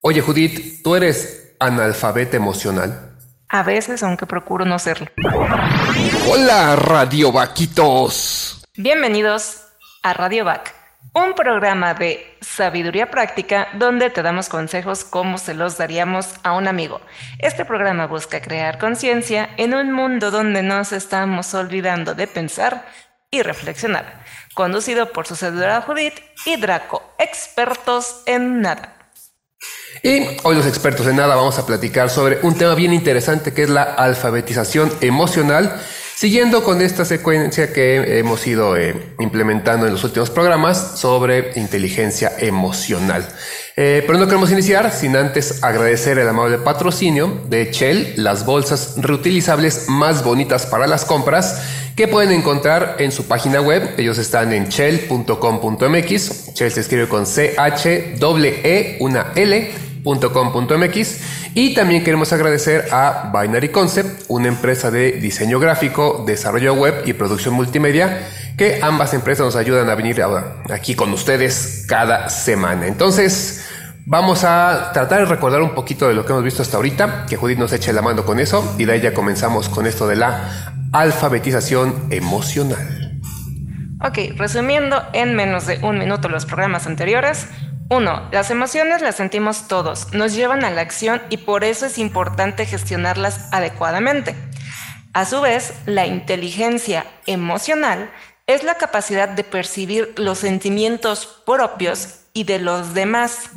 Oye, Judith, ¿tú eres analfabeta emocional? A veces, aunque procuro no serlo. Hola, Radio Vaquitos. Bienvenidos a Radio Vac, un programa de sabiduría práctica donde te damos consejos como se los daríamos a un amigo. Este programa busca crear conciencia en un mundo donde nos estamos olvidando de pensar y reflexionar. Conducido por su servidora Judith y Draco, expertos en nada. Y hoy los expertos en nada vamos a platicar sobre un tema bien interesante que es la alfabetización emocional, siguiendo con esta secuencia que hemos ido eh, implementando en los últimos programas sobre inteligencia emocional. Eh, pero no queremos iniciar sin antes agradecer el amable patrocinio de Shell, las bolsas reutilizables más bonitas para las compras que pueden encontrar en su página web. Ellos están en shell.com.mx. Shell se escribe con C-H-E-E, una L .com.mx y también queremos agradecer a Binary Concept, una empresa de diseño gráfico, desarrollo web y producción multimedia, que ambas empresas nos ayudan a venir aquí con ustedes cada semana. Entonces, vamos a tratar de recordar un poquito de lo que hemos visto hasta ahorita, que Judith nos eche la mano con eso y de ahí ya comenzamos con esto de la alfabetización emocional. Ok, resumiendo en menos de un minuto los programas anteriores, 1. Las emociones las sentimos todos, nos llevan a la acción y por eso es importante gestionarlas adecuadamente. A su vez, la inteligencia emocional es la capacidad de percibir los sentimientos propios y de los demás,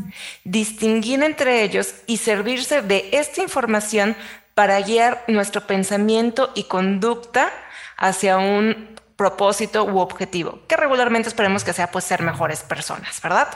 distinguir entre ellos y servirse de esta información para guiar nuestro pensamiento y conducta hacia un propósito u objetivo, que regularmente esperemos que sea pues ser mejores personas, ¿verdad?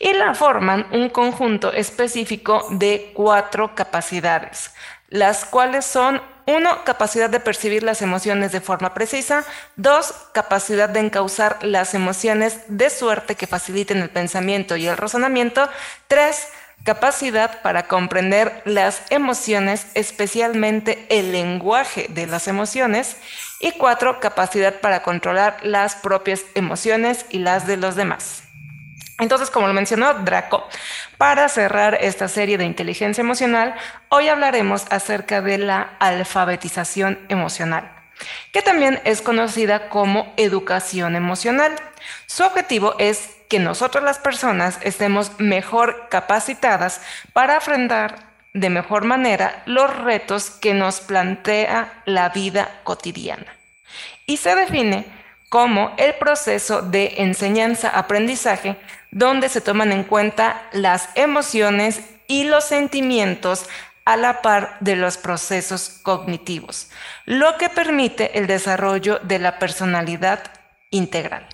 Y la forman un conjunto específico de cuatro capacidades, las cuales son uno, capacidad de percibir las emociones de forma precisa. Dos, capacidad de encauzar las emociones de suerte que faciliten el pensamiento y el razonamiento. Tres, capacidad para comprender las emociones, especialmente el lenguaje de las emociones. Y cuatro, capacidad para controlar las propias emociones y las de los demás. Entonces, como lo mencionó Draco, para cerrar esta serie de inteligencia emocional, hoy hablaremos acerca de la alfabetización emocional, que también es conocida como educación emocional. Su objetivo es que nosotros las personas estemos mejor capacitadas para afrontar de mejor manera los retos que nos plantea la vida cotidiana. Y se define como el proceso de enseñanza-aprendizaje donde se toman en cuenta las emociones y los sentimientos a la par de los procesos cognitivos, lo que permite el desarrollo de la personalidad integral.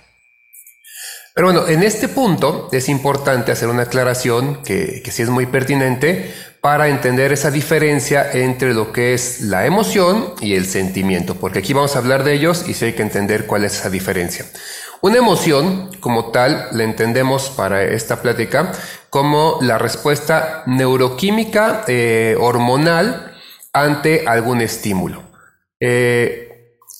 Pero bueno, en este punto es importante hacer una aclaración que, que sí es muy pertinente para entender esa diferencia entre lo que es la emoción y el sentimiento, porque aquí vamos a hablar de ellos y sí hay que entender cuál es esa diferencia. Una emoción, como tal, la entendemos para esta plática como la respuesta neuroquímica eh, hormonal ante algún estímulo. Eh,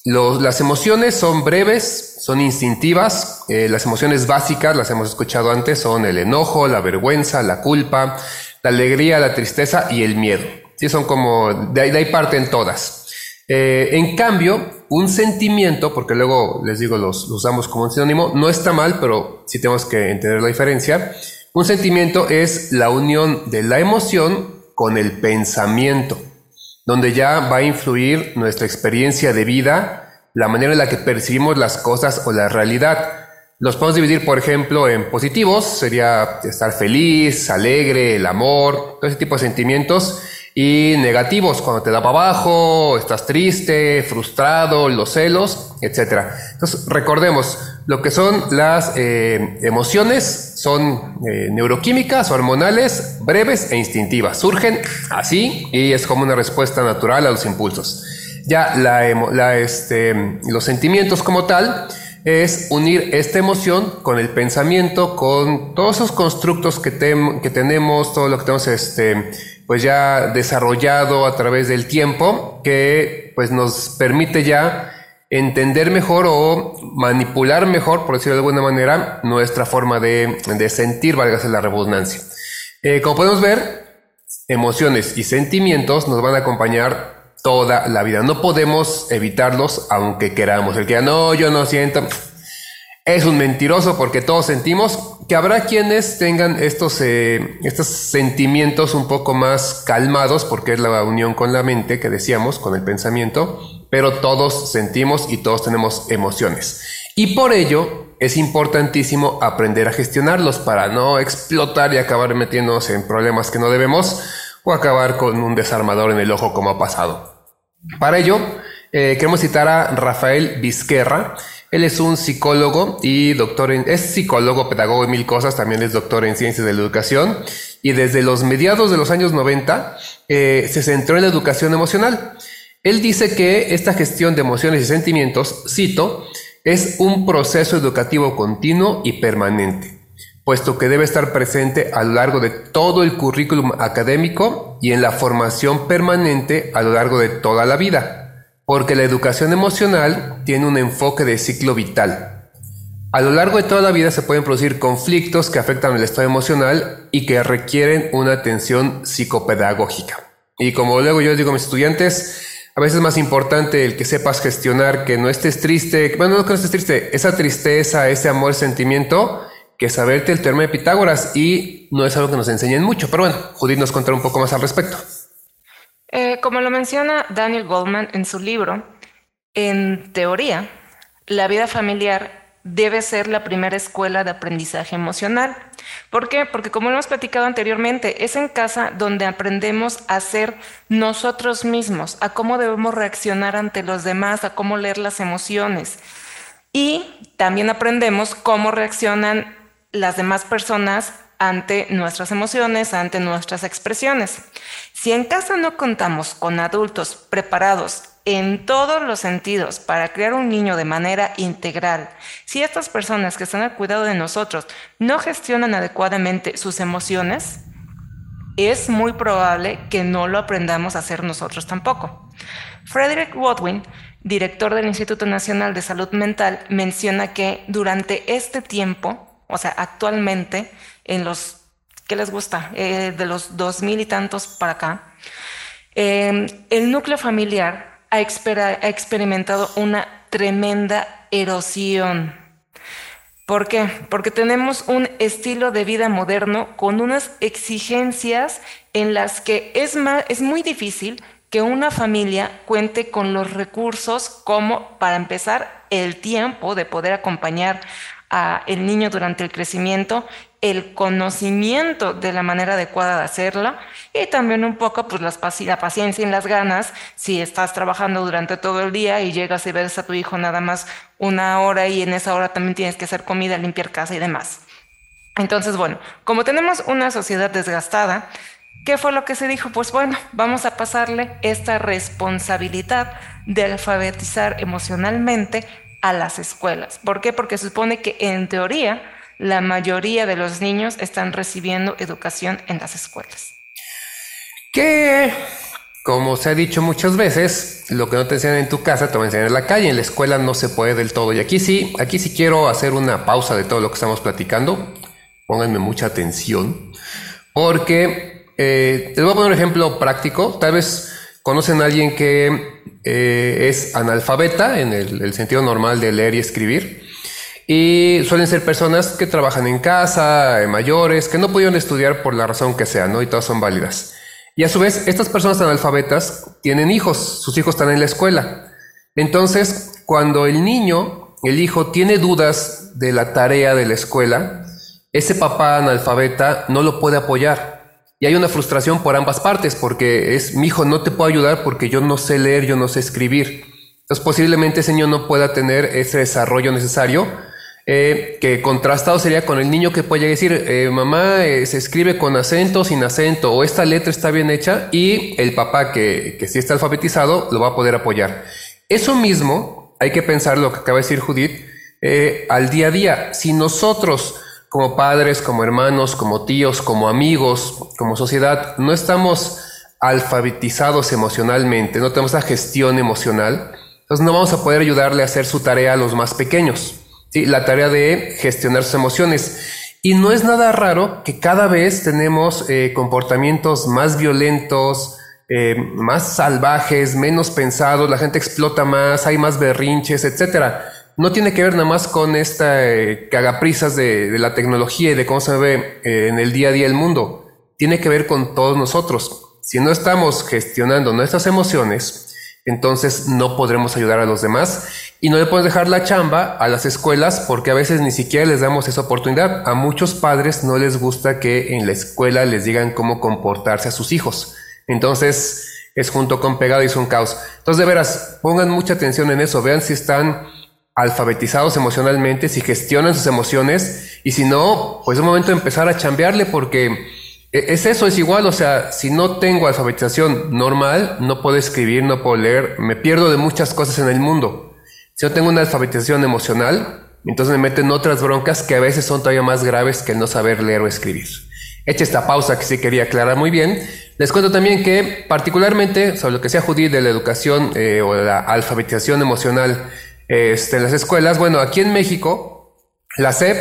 las emociones son breves, son instintivas. Eh, las emociones básicas, las hemos escuchado antes, son el enojo, la vergüenza, la culpa, la alegría, la tristeza y el miedo. Sí, son como, de ahí, parten todas. Eh, en cambio, un sentimiento, porque luego les digo, los, los usamos como un sinónimo, no está mal, pero sí tenemos que entender la diferencia. Un sentimiento es la unión de la emoción con el pensamiento donde ya va a influir nuestra experiencia de vida, la manera en la que percibimos las cosas o la realidad. Los podemos dividir, por ejemplo, en positivos, sería estar feliz, alegre, el amor, todo ese tipo de sentimientos, y negativos, cuando te da para abajo, estás triste, frustrado, los celos, etc. Entonces, recordemos, lo que son las eh, emociones son eh, neuroquímicas, hormonales, breves e instintivas. Surgen así y es como una respuesta natural a los impulsos. Ya la, este, los sentimientos como tal es unir esta emoción con el pensamiento, con todos esos constructos que, que tenemos, todo lo que tenemos este, pues ya desarrollado a través del tiempo, que pues nos permite ya entender mejor o manipular mejor, por decirlo de alguna manera, nuestra forma de, sentir, válgase la redundancia. Eh, como podemos ver, emociones y sentimientos nos van a acompañar toda la vida. No podemos evitarlos aunque queramos. El que no, yo no siento, es un mentiroso porque todos sentimos que habrá quienes tengan estos, eh, estos sentimientos un poco más calmados porque es la unión con la mente que decíamos, con el pensamiento, pero todos sentimos y todos tenemos emociones. Y por ello es importantísimo aprender a gestionarlos para no explotar y acabar metiéndonos en problemas que no debemos o acabar con un desarmador en el ojo como ha pasado. Para ello, eh, queremos citar a Rafael Vizquerra, él es un psicólogo y doctor en, es psicólogo, pedagogo y mil cosas, también es doctor en ciencias de la educación y desde los mediados de los años 90 eh, se centró en la educación emocional. Él dice que esta gestión de emociones y sentimientos, cito, es un proceso educativo continuo y permanente, puesto que debe estar presente a lo largo de todo el currículum académico y en la formación permanente a lo largo de toda la vida porque la educación emocional tiene un enfoque de ciclo vital. A lo largo de toda la vida se pueden producir conflictos que afectan el estado emocional y que requieren una atención psicopedagógica. Y como luego yo digo a mis estudiantes, a veces es más importante el que sepas gestionar, que no estés triste, bueno, no que no estés triste, esa tristeza, ese amor, sentimiento, que saberte el teorema de Pitágoras y no es algo que nos enseñen mucho. Pero bueno, Judith nos contará un poco más al respecto. Eh, como lo menciona Daniel Goldman en su libro, en teoría, la vida familiar debe ser la primera escuela de aprendizaje emocional. ¿Por qué? Porque como lo hemos platicado anteriormente, es en casa donde aprendemos a ser nosotros mismos, a cómo debemos reaccionar ante los demás, a cómo leer las emociones. Y también aprendemos cómo reaccionan las demás personas ante nuestras emociones, ante nuestras expresiones. Si en casa no contamos con adultos preparados en todos los sentidos para crear un niño de manera integral, si estas personas que están al cuidado de nosotros no gestionan adecuadamente sus emociones, es muy probable que no lo aprendamos a hacer nosotros tampoco. Frederick Watwin, director del Instituto Nacional de Salud Mental, menciona que durante este tiempo, o sea, actualmente, en los ¿qué les gusta? Eh, de los dos mil y tantos para acá, em, el núcleo familiar ha, ha experimentado una tremenda erosión. ¿Por qué? Porque tenemos un estilo de vida moderno con unas exigencias en las que es, más, es muy difícil que una familia cuente con los recursos como, para empezar, el tiempo de poder acompañar el niño durante el crecimiento el conocimiento de la manera adecuada de hacerla y también un poco pues la paciencia y las ganas si estás trabajando durante todo el día y llegas y ves a tu hijo nada más una hora y en esa hora también tienes que hacer comida, limpiar casa y demás. Entonces, bueno, como tenemos una sociedad desgastada, ¿qué fue lo que se dijo? Pues bueno, vamos a pasarle esta responsabilidad de alfabetizar emocionalmente a las escuelas. ¿Por qué? Porque supone que en teoría la mayoría de los niños están recibiendo educación en las escuelas. Que, como se ha dicho muchas veces, lo que no te enseñan en tu casa te van a enseñar en la calle, en la escuela no se puede del todo. Y aquí sí, aquí sí quiero hacer una pausa de todo lo que estamos platicando. Pónganme mucha atención, porque eh, les voy a poner un ejemplo práctico. Tal vez conocen a alguien que eh, es analfabeta en el sentido normal de leer y escribir y suelen ser personas que trabajan en casa, eh, mayores, que no pudieron estudiar por la razón que sea, ¿no? Y todas son válidas. Y a su vez, estas personas analfabetas tienen hijos, sus hijos están en la escuela. Entonces, cuando el niño, el hijo, tiene dudas de la tarea de la escuela, ese papá analfabeta no lo puede apoyar. Y hay una frustración por ambas partes, porque es, mi hijo no te puedo ayudar porque yo no sé leer, yo no sé escribir. Entonces posiblemente ese niño no pueda tener ese desarrollo necesario eh, que contrastado sería con el niño que puede decir, eh, mamá eh, se escribe con acento, sin acento, o esta letra está bien hecha, y el papá que, que sí está alfabetizado lo va a poder apoyar. Eso mismo hay que pensar lo que acaba de decir Judith al día a día. Si nosotros, como padres, como hermanos, como tíos, como amigos, como sociedad, no estamos alfabetizados emocionalmente, no tenemos la gestión emocional, Entonces no vamos a poder ayudarle a hacer su tarea a los más pequeños. ¿sí? La tarea de gestionar sus emociones. Y no es nada raro que cada vez tenemos eh, comportamientos más violentos, eh, más salvajes, menos pensados, la gente explota más, hay más berrinches, etcétera. No tiene que ver nada más con esta eh, cagaprisas de, la tecnología y de cómo se ve en el día a día el mundo. Tiene que ver con todos nosotros. Si no estamos gestionando nuestras emociones, entonces no podremos ayudar a los demás y no le podemos dejar la chamba a las escuelas porque a veces ni siquiera les damos esa oportunidad. A muchos padres no les gusta que en la escuela les digan cómo comportarse a sus hijos. Entonces es junto con pegado y es un caos. Entonces de veras, pongan mucha atención en eso, vean si están alfabetizados emocionalmente, si gestionan sus emociones y si no, pues es momento de empezar a chambearle porque e, es eso, es igual, o sea, si no tengo alfabetización normal, no puedo escribir, no puedo leer, me pierdo de muchas cosas en el mundo. Si no tengo una alfabetización emocional, entonces me meten otras broncas que a veces son todavía más graves que el no saber leer o escribir. Hecha esta pausa que sí quería aclarar muy bien, les cuento también que particularmente sobre lo que sea judí de la educación eh, o la alfabetización emocional este, en las escuelas, bueno, aquí en México, la SEP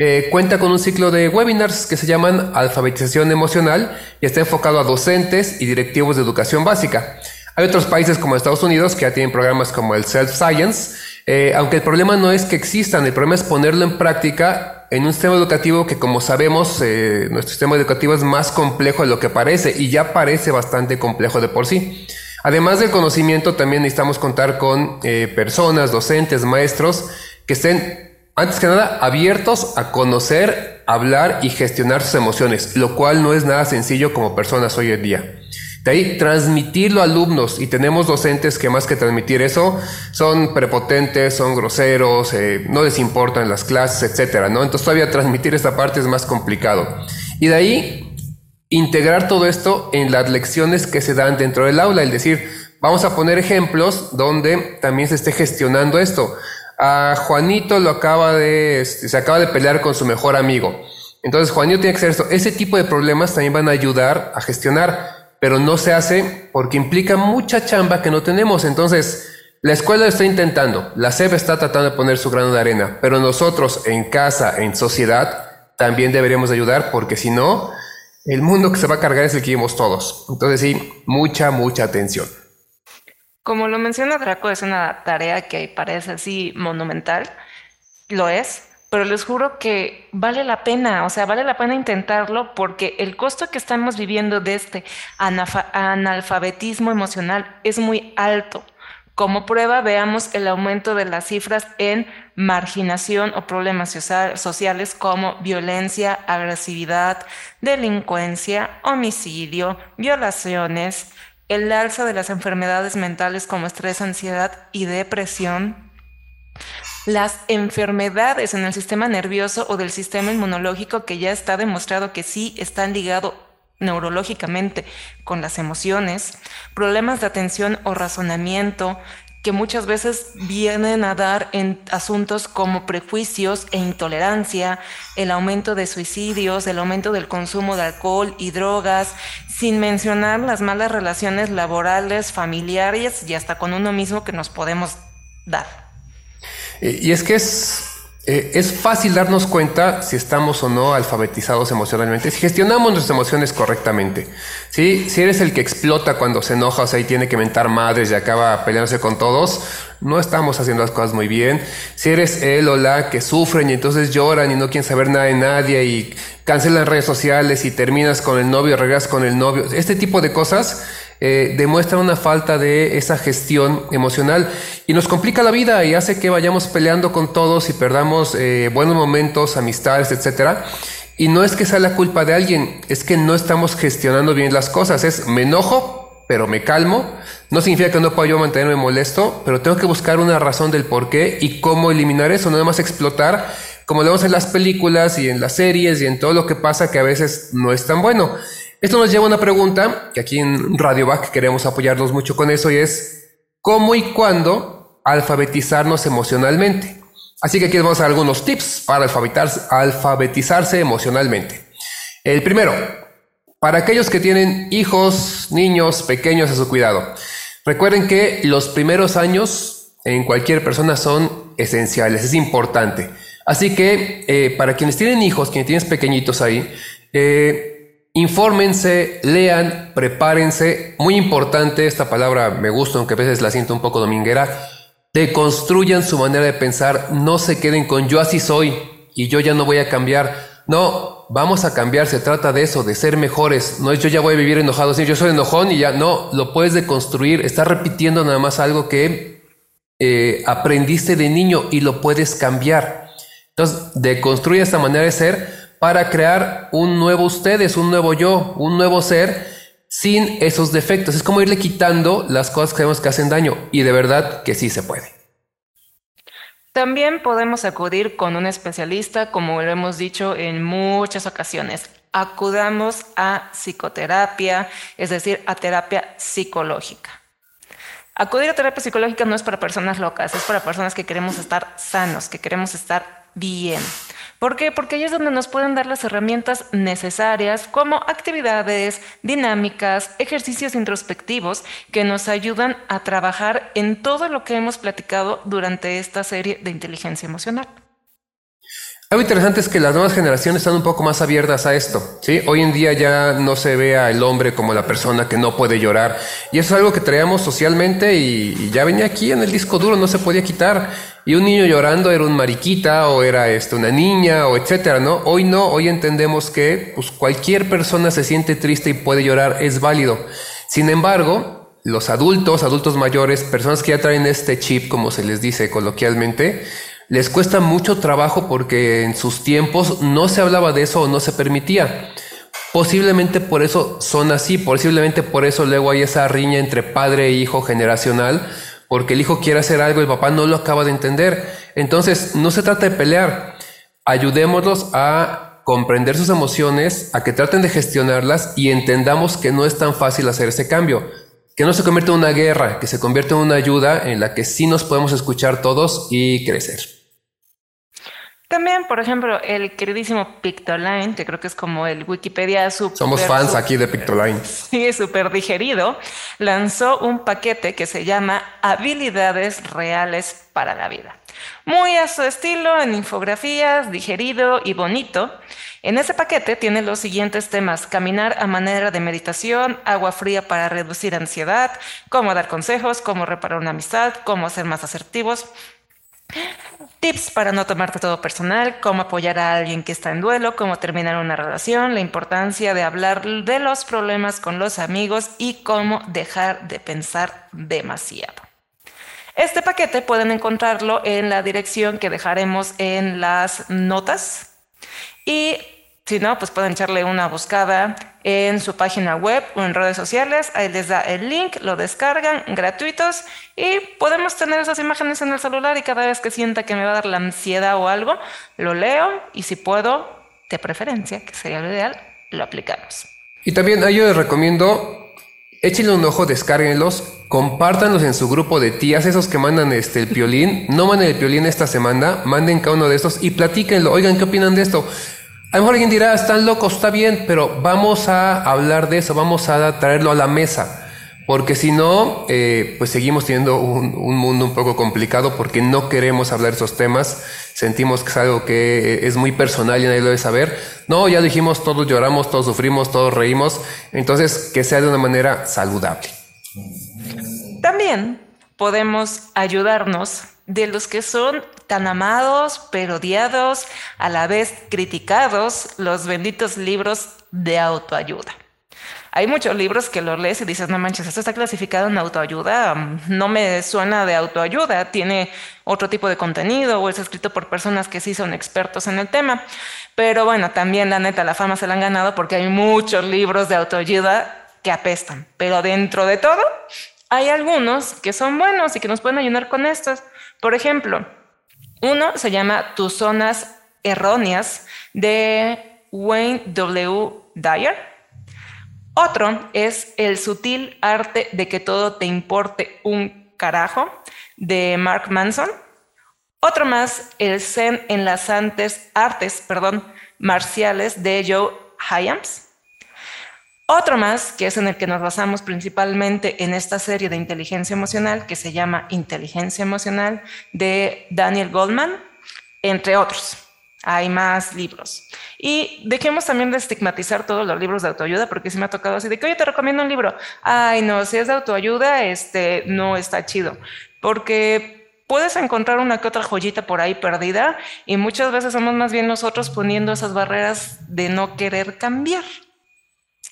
eh, cuenta con un ciclo de webinars que se llaman Alfabetización Emocional y está enfocado a docentes y directivos de educación básica. Hay otros países como Estados Unidos que ya tienen programas como el Self Science, eh, aunque el problema no es que existan, el problema es ponerlo en práctica en un sistema educativo que como sabemos, eh, nuestro sistema educativo es más complejo de lo que parece y ya parece bastante complejo de por sí. Además del conocimiento, también necesitamos contar con personas, docentes, maestros que estén antes que nada, abiertos a conocer, hablar y gestionar sus emociones, lo cual no es nada sencillo como personas hoy en día. De ahí, transmitirlo a alumnos, y tenemos docentes que más que transmitir eso, son prepotentes, son groseros, eh, no les importan las clases, etcétera, ¿no? Entonces todavía transmitir esta parte es más complicado. Y de ahí, integrar todo esto en las lecciones que se dan dentro del aula, es decir, vamos a poner ejemplos donde también se esté gestionando esto a Juanito lo acaba de, este, se acaba de pelear con su mejor amigo. Entonces Juanito tiene que hacer esto. Ese tipo de problemas también van a ayudar a gestionar, pero no se hace porque implica mucha chamba que no tenemos. Entonces, la escuela está intentando, la SEP está tratando de poner su grano de arena, pero nosotros en casa, en sociedad, también deberíamos ayudar porque si no, el mundo que se va a cargar es el que vivimos todos. Entonces sí, mucha, mucha atención. Como lo menciona Draco, es una tarea que parece así monumental, lo es, pero les juro que vale la pena, o sea, vale la pena intentarlo porque el costo que estamos viviendo de este analfabetismo emocional es muy alto. Como prueba, veamos el aumento de las cifras en marginación o problemas sociales como violencia, agresividad, delincuencia, homicidio, violaciones, el alza de las enfermedades mentales como estrés, ansiedad y depresión, las enfermedades en el sistema nervioso o del sistema inmunológico que ya está demostrado que sí están ligados neurológicamente con las emociones, problemas de atención o razonamiento, que muchas veces vienen a dar en asuntos como prejuicios e intolerancia, el aumento de suicidios, el aumento del consumo de alcohol y drogas, sin mencionar las malas relaciones laborales, familiares y hasta con uno mismo que nos podemos dar. Y es que es eh, es fácil darnos cuenta si estamos o no alfabetizados emocionalmente, si gestionamos nuestras emociones correctamente. ¿sí? Si eres el que explota cuando se enoja, o sea, y tiene que mentar madres y acaba peleándose con todos, no estamos haciendo las cosas muy bien. Si eres él o la que sufren y entonces lloran y no quieren saber nada de nadie y cancelan redes sociales y terminas con el novio, regresas con el novio, este tipo de cosas eh, demuestra una falta de esa gestión emocional y nos complica la vida y hace que vayamos peleando con todos y perdamos eh, buenos momentos, amistades, etcétera. Y no es que sea la culpa de alguien, es que no estamos gestionando bien las cosas. Es me enojo, pero me calmo. No significa que no pueda yo mantenerme molesto, pero tengo que buscar una razón del por qué y cómo eliminar eso, no nada más explotar, como lo vemos en las películas y en las series y en todo lo que pasa que a veces no es tan bueno. Esto nos lleva a una pregunta que aquí en Radio Back queremos apoyarnos mucho con eso y es ¿cómo y cuándo alfabetizarnos emocionalmente? Así que aquí vamos a algunos tips para alfabetizarse, alfabetizarse emocionalmente. El primero, para aquellos que tienen hijos, niños pequeños a su cuidado. Recuerden que los primeros años en cualquier persona son esenciales, es importante. Así que eh, para quienes tienen hijos, quienes tienen pequeñitos ahí, eh, infórmense, lean, prepárense. Muy importante, esta palabra me gusta, aunque a veces la siento un poco dominguera. Deconstruyan su manera de pensar, no se queden con yo así soy y yo ya no voy a cambiar. No, vamos a cambiar, se trata de eso, de ser mejores. No es yo ya voy a vivir enojado, sí, yo soy enojón y ya, no, lo puedes deconstruir. Estás repitiendo nada más algo que eh, aprendiste de niño y lo puedes cambiar. Entonces, deconstruye esta manera de ser para crear un nuevo ustedes, un nuevo yo, un nuevo ser sin esos defectos. Es como irle quitando las cosas que vemos que hacen daño y de verdad que sí se puede. También podemos acudir con un especialista, como lo hemos dicho en muchas ocasiones. Acudamos a psicoterapia, es decir, a terapia psicológica. Acudir a terapia psicológica no es para personas locas, es para personas que queremos estar sanos, que queremos estar bien. ¿Por qué? Porque ahí es donde nos pueden dar las herramientas necesarias como actividades, dinámicas, ejercicios introspectivos que nos ayudan a trabajar en todo lo que hemos platicado durante esta serie de inteligencia emocional. Algo interesante es que las nuevas generaciones están un poco más abiertas a esto. ¿sí? Hoy en día ya no se ve al hombre como la persona que no puede llorar. Y eso es algo que traíamos socialmente y, ya venía aquí en el disco duro, no se podía quitar. Y un niño llorando era un mariquita o era esto, una niña o etcétera, ¿no? Hoy no, hoy entendemos que pues, cualquier persona se siente triste y puede llorar, es válido. Sin embargo, los adultos, adultos mayores, personas que ya traen este chip, como se les dice coloquialmente, les cuesta mucho trabajo porque en sus tiempos no se hablaba de eso o no se permitía. Posiblemente por eso son así, posiblemente por eso luego hay esa riña entre padre e hijo generacional, porque el hijo quiere hacer algo y el papá no lo acaba de entender. Entonces, no se trata de pelear, ayudémoslos a comprender sus emociones, a que traten de gestionarlas y entendamos que no es tan fácil hacer ese cambio que no se convierte en una guerra, que se convierte en una ayuda en la que sí nos podemos escuchar todos y crecer. También, por ejemplo, el queridísimo Pictoline, que creo que es como el Wikipedia super, Somos fans aquí de Pictoline. Sí, súper digerido. Lanzó un paquete que se llama Habilidades Reales para la Vida. Muy a su estilo, en infografías, digerido y bonito. En ese paquete tiene los siguientes temas: caminar a manera de meditación, agua fría para reducir ansiedad, cómo dar consejos, cómo reparar una amistad, cómo ser más asertivos, Tips para no tomarte todo personal, cómo apoyar a alguien que está en duelo, cómo terminar una relación, la importancia de hablar de los problemas con los amigos y cómo dejar de pensar demasiado. Este paquete pueden encontrarlo en la dirección que dejaremos en las notas y si no, pues pueden echarle una buscada en su página web o en redes sociales. Ahí les da el link, lo descargan gratuitos y podemos tener esas imágenes en el celular y cada vez que sienta que me va a dar la ansiedad o algo, lo leo y si puedo, de preferencia, que sería lo ideal, lo aplicamos. Y también yo les recomiendo Échenle un ojo, descárguenlos, compártanlos en su grupo de tías, esos que mandan este el piolín, no manden el piolín esta semana, manden cada uno de estos y platíquenlo, oigan qué opinan de esto. A lo mejor alguien dirá, están locos, está bien, pero vamos a hablar de eso, vamos a traerlo a la mesa. Porque si no, eh, pues seguimos teniendo un, mundo un poco complicado porque no queremos hablar de esos temas. Sentimos que es algo que es muy personal y nadie lo debe saber. No, ya dijimos, todos lloramos, todos sufrimos, todos reímos. Entonces, que sea de una manera saludable. También podemos ayudarnos de los que son tan amados, pero odiados, a la vez criticados, los benditos libros de autoayuda. Hay muchos libros que los lees y dices, no manches, esto está clasificado en autoayuda, no me suena de autoayuda, tiene otro tipo de contenido o es escrito por personas que sí son expertos en el tema. Pero bueno, también la neta, la fama se la han ganado porque hay muchos libros de autoayuda que apestan. Pero dentro de todo, hay algunos que son buenos y que nos pueden ayudar con estos. Por ejemplo, uno se llama Tus zonas erróneas de Wayne W. Dyer. Otro es El sutil arte de que todo te importe un carajo de Mark Manson. Otro más, El Zen en las artes, artes perdón, marciales de Joe Hyams. Otro más, que es en el que nos basamos principalmente en esta serie de inteligencia emocional, que se llama Inteligencia Emocional, de Daniel Goldman, entre otros. Hay más libros. Y dejemos también de estigmatizar todos los libros de autoayuda, porque si me ha tocado así de que, oye, te recomiendo un libro. Ay, no, si es de autoayuda, este, no está chido. Porque puedes encontrar una que otra joyita por ahí perdida y muchas veces somos más bien nosotros poniendo esas barreras de no querer cambiar.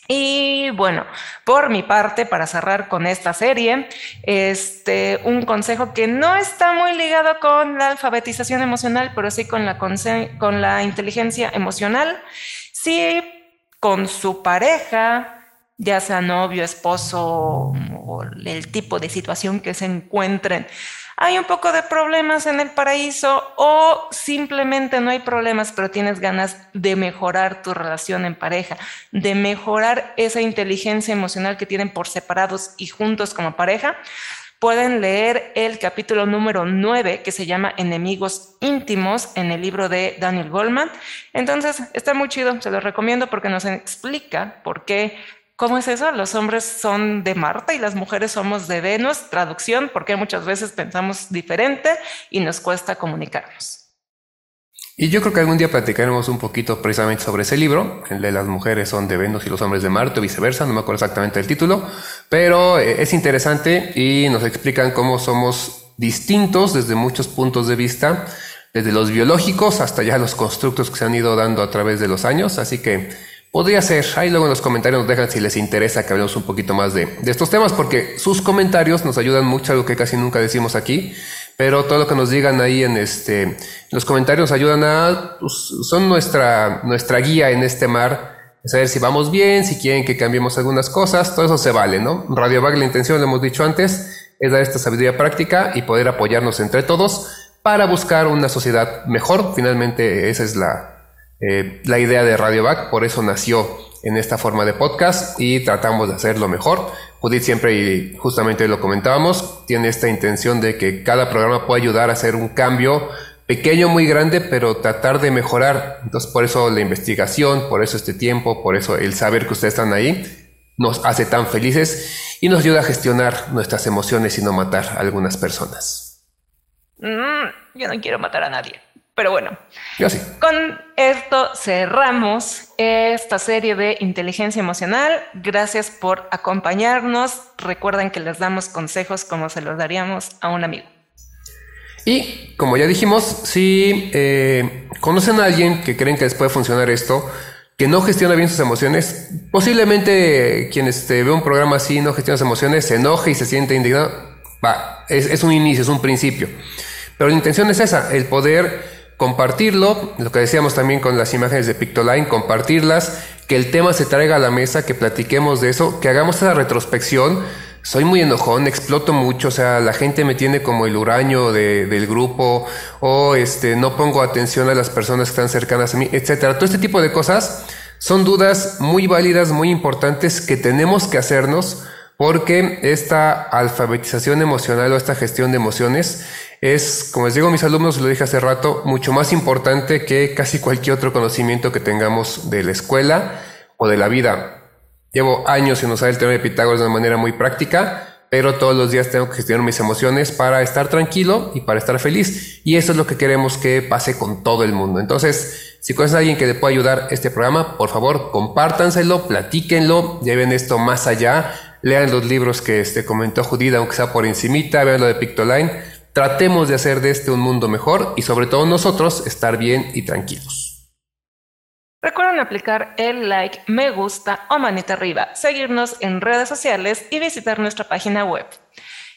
Y bueno, por mi parte, para cerrar con esta serie, este, un consejo que no está muy ligado con la alfabetización emocional, pero sí con la, con la inteligencia emocional. Si con su pareja, ya sea novio, esposo o el tipo de situación que se encuentren, hay un poco de problemas en el paraíso o simplemente no hay problemas, pero tienes ganas de mejorar tu relación en pareja, de mejorar esa inteligencia emocional que tienen por separados y juntos como pareja, pueden leer el capítulo número 9 que se llama Enemigos íntimos en el libro de Daniel Goldman. Entonces, está muy chido, se lo recomiendo porque nos explica por qué ¿Cómo es eso? Los hombres son de Marta y las mujeres somos de Venus. Traducción, porque muchas veces pensamos diferente y nos cuesta comunicarnos. Y yo creo que algún día platicaremos un poquito precisamente sobre ese libro, el de las mujeres son de Venus y los hombres de Marte o viceversa, no me acuerdo exactamente el título, pero eh, es interesante y nos explican cómo somos distintos desde muchos puntos de vista, desde los biológicos hasta ya los constructos que se han ido dando a través de los años, así que Podría ser, ahí luego en los comentarios nos dejan si les interesa que hablemos un poquito más de, estos temas, porque sus comentarios nos ayudan mucho, algo que casi nunca decimos aquí, pero todo lo que nos digan ahí en este, los comentarios ayudan a, pues, son nuestra, nuestra guía en este mar, saber si vamos bien, si quieren que cambiemos algunas cosas, todo eso se vale, ¿no? Radio Bag, la intención, lo hemos dicho antes, es dar esta sabiduría práctica y poder apoyarnos entre todos para buscar una sociedad mejor. Finalmente, esa es la, eh, la idea de Radio Back, por eso nació en esta forma de podcast y tratamos de hacerlo mejor. Judith siempre, y justamente lo comentábamos, tiene esta intención de que cada programa pueda ayudar a hacer un cambio pequeño, muy grande, pero tratar de mejorar. Entonces, por eso la investigación, por eso este tiempo, por eso el saber que ustedes están ahí, nos hace tan felices y nos ayuda a gestionar nuestras emociones y no matar a algunas personas. Mm, yo no quiero matar a nadie. Pero bueno, Yo sí. con esto cerramos esta serie de inteligencia emocional. Gracias por acompañarnos. Recuerden que les damos consejos como se los daríamos a un amigo. Y como ya dijimos, si eh, conocen a alguien que creen que les puede funcionar esto, que no gestiona bien sus emociones, posiblemente quien este, ve un programa así no gestiona sus emociones, se enoje y se siente indignado. Va, es, es un inicio, es un principio. Pero la intención es esa, el poder compartirlo, lo que decíamos también con las imágenes de Pictoline, compartirlas, que el tema se traiga a la mesa, que platiquemos de eso, que hagamos esa retrospección. Soy muy enojón, exploto mucho, o sea, la gente me tiene como el huraño del grupo, o este, no pongo atención a las personas que están cercanas a mí, etcétera. Todo este tipo de cosas son dudas muy válidas, muy importantes que tenemos que hacernos porque esta alfabetización emocional o esta gestión de emociones es, como les digo a mis alumnos, lo dije hace rato, mucho más importante que casi cualquier otro conocimiento que tengamos de la escuela o de la vida. Llevo años sin usar el teorema de Pitágoras de una manera muy práctica, pero todos los días tengo que gestionar mis emociones para estar tranquilo y para estar feliz. Y eso es lo que queremos que pase con todo el mundo. Entonces, si conocen a alguien que le pueda ayudar este programa, por favor, compártanselo, platíquenlo, lleven esto más allá, lean los libros que este comentó Judith, aunque sea por encimita, vean lo de Pictoline Tratemos de hacer de este un mundo mejor y sobre todo nosotros estar bien y tranquilos. Recuerden aplicar el like, me gusta o manita arriba, seguirnos en redes sociales y visitar nuestra página web.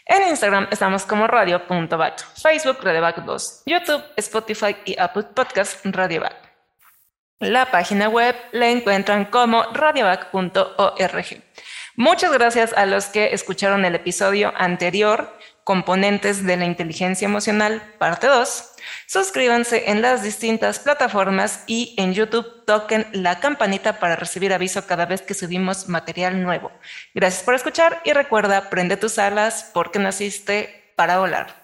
En Instagram estamos como radio.back, Facebook radioback 2, YouTube, Spotify y Apple Podcast radioback. La página web la encuentran como radioback.org. Muchas gracias a los que escucharon el episodio anterior Componentes de la Inteligencia Emocional, parte 2. Suscríbanse en las distintas plataformas y en YouTube toquen la campanita para recibir aviso cada vez que subimos material nuevo. Gracias por escuchar y recuerda, prende tus alas porque naciste para volar.